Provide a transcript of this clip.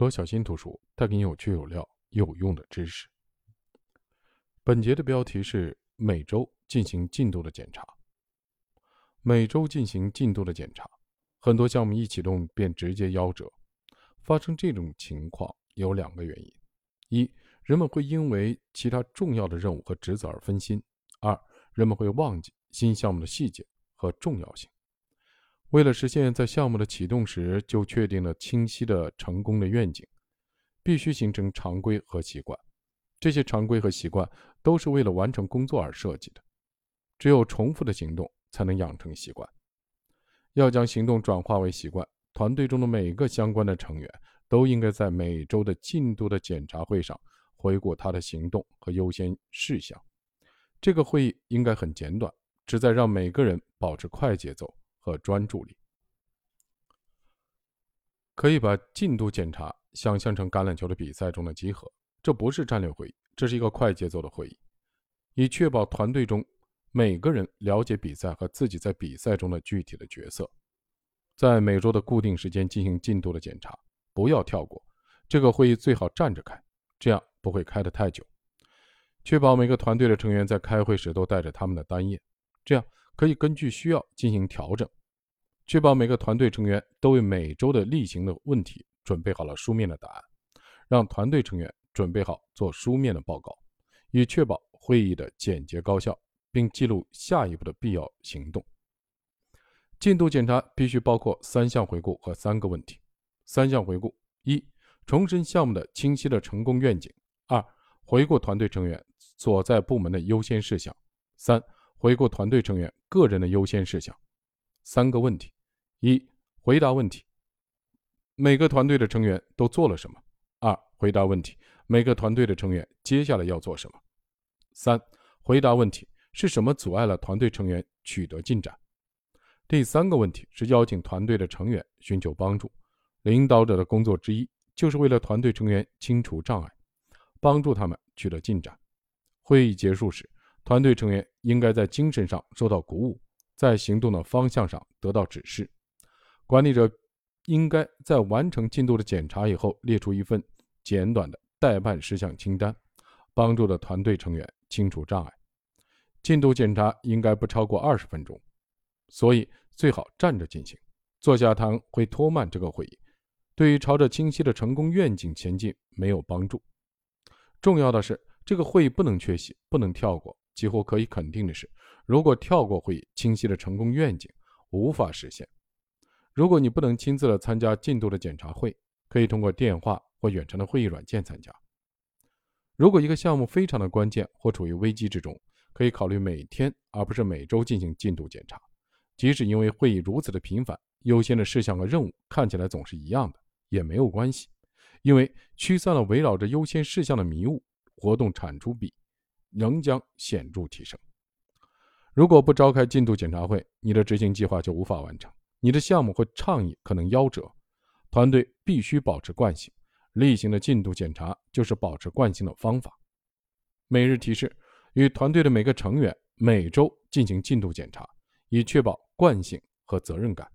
罗小新图书带给你有趣有料、有用的知识。本节的标题是每周进行进度的检查。每周进行进度的检查，很多项目一启动便直接夭折。发生这种情况有两个原因：一，人们会因为其他重要的任务和职责而分心；二，人们会忘记新项目的细节和重要性。为了实现在项目的启动时就确定了清晰的成功的愿景，必须形成常规和习惯。这些常规和习惯都是为了完成工作而设计的。只有重复的行动才能养成习惯。要将行动转化为习惯，团队中的每个相关的成员都应该在每周的进度的检查会上回顾他的行动和优先事项。这个会议应该很简短，旨在让每个人保持快节奏。和专注力，可以把进度检查想象成橄榄球的比赛中的集合。这不是战略会议，这是一个快节奏的会议，以确保团队中每个人了解比赛和自己在比赛中的具体的角色。在每周的固定时间进行进度的检查，不要跳过。这个会议最好站着开，这样不会开得太久。确保每个团队的成员在开会时都带着他们的单页，这样。可以根据需要进行调整，确保每个团队成员都为每周的例行的问题准备好了书面的答案，让团队成员准备好做书面的报告，以确保会议的简洁高效，并记录下一步的必要行动。进度检查必须包括三项回顾和三个问题。三项回顾：一、重申项目的清晰的成功愿景；二、回顾团队成员所在部门的优先事项；三。回顾团队成员个人的优先事项，三个问题：一、回答问题，每个团队的成员都做了什么；二、回答问题，每个团队的成员接下来要做什么；三、回答问题，是什么阻碍了团队成员取得进展？第三个问题是邀请团队的成员寻求帮助。领导者的工作之一就是为了团队成员清除障碍，帮助他们取得进展。会议结束时。团队成员应该在精神上受到鼓舞，在行动的方向上得到指示。管理者应该在完成进度的检查以后，列出一份简短的待办事项清单，帮助的团队成员清除障碍。进度检查应该不超过二十分钟，所以最好站着进行。坐下谈会拖慢这个会议，对于朝着清晰的成功愿景前进没有帮助。重要的是，这个会议不能缺席，不能跳过。几乎可以肯定的是，如果跳过会议，清晰的成功愿景无法实现。如果你不能亲自的参加进度的检查会，可以通过电话或远程的会议软件参加。如果一个项目非常的关键或处于危机之中，可以考虑每天而不是每周进行进度检查。即使因为会议如此的频繁，优先的事项和任务看起来总是一样的，也没有关系，因为驱散了围绕着优先事项的迷雾，活动产出比。仍将显著提升。如果不召开进度检查会，你的执行计划就无法完成，你的项目或倡议可能夭折。团队必须保持惯性，例行的进度检查就是保持惯性的方法。每日提示：与团队的每个成员每周进行进度检查，以确保惯性和责任感。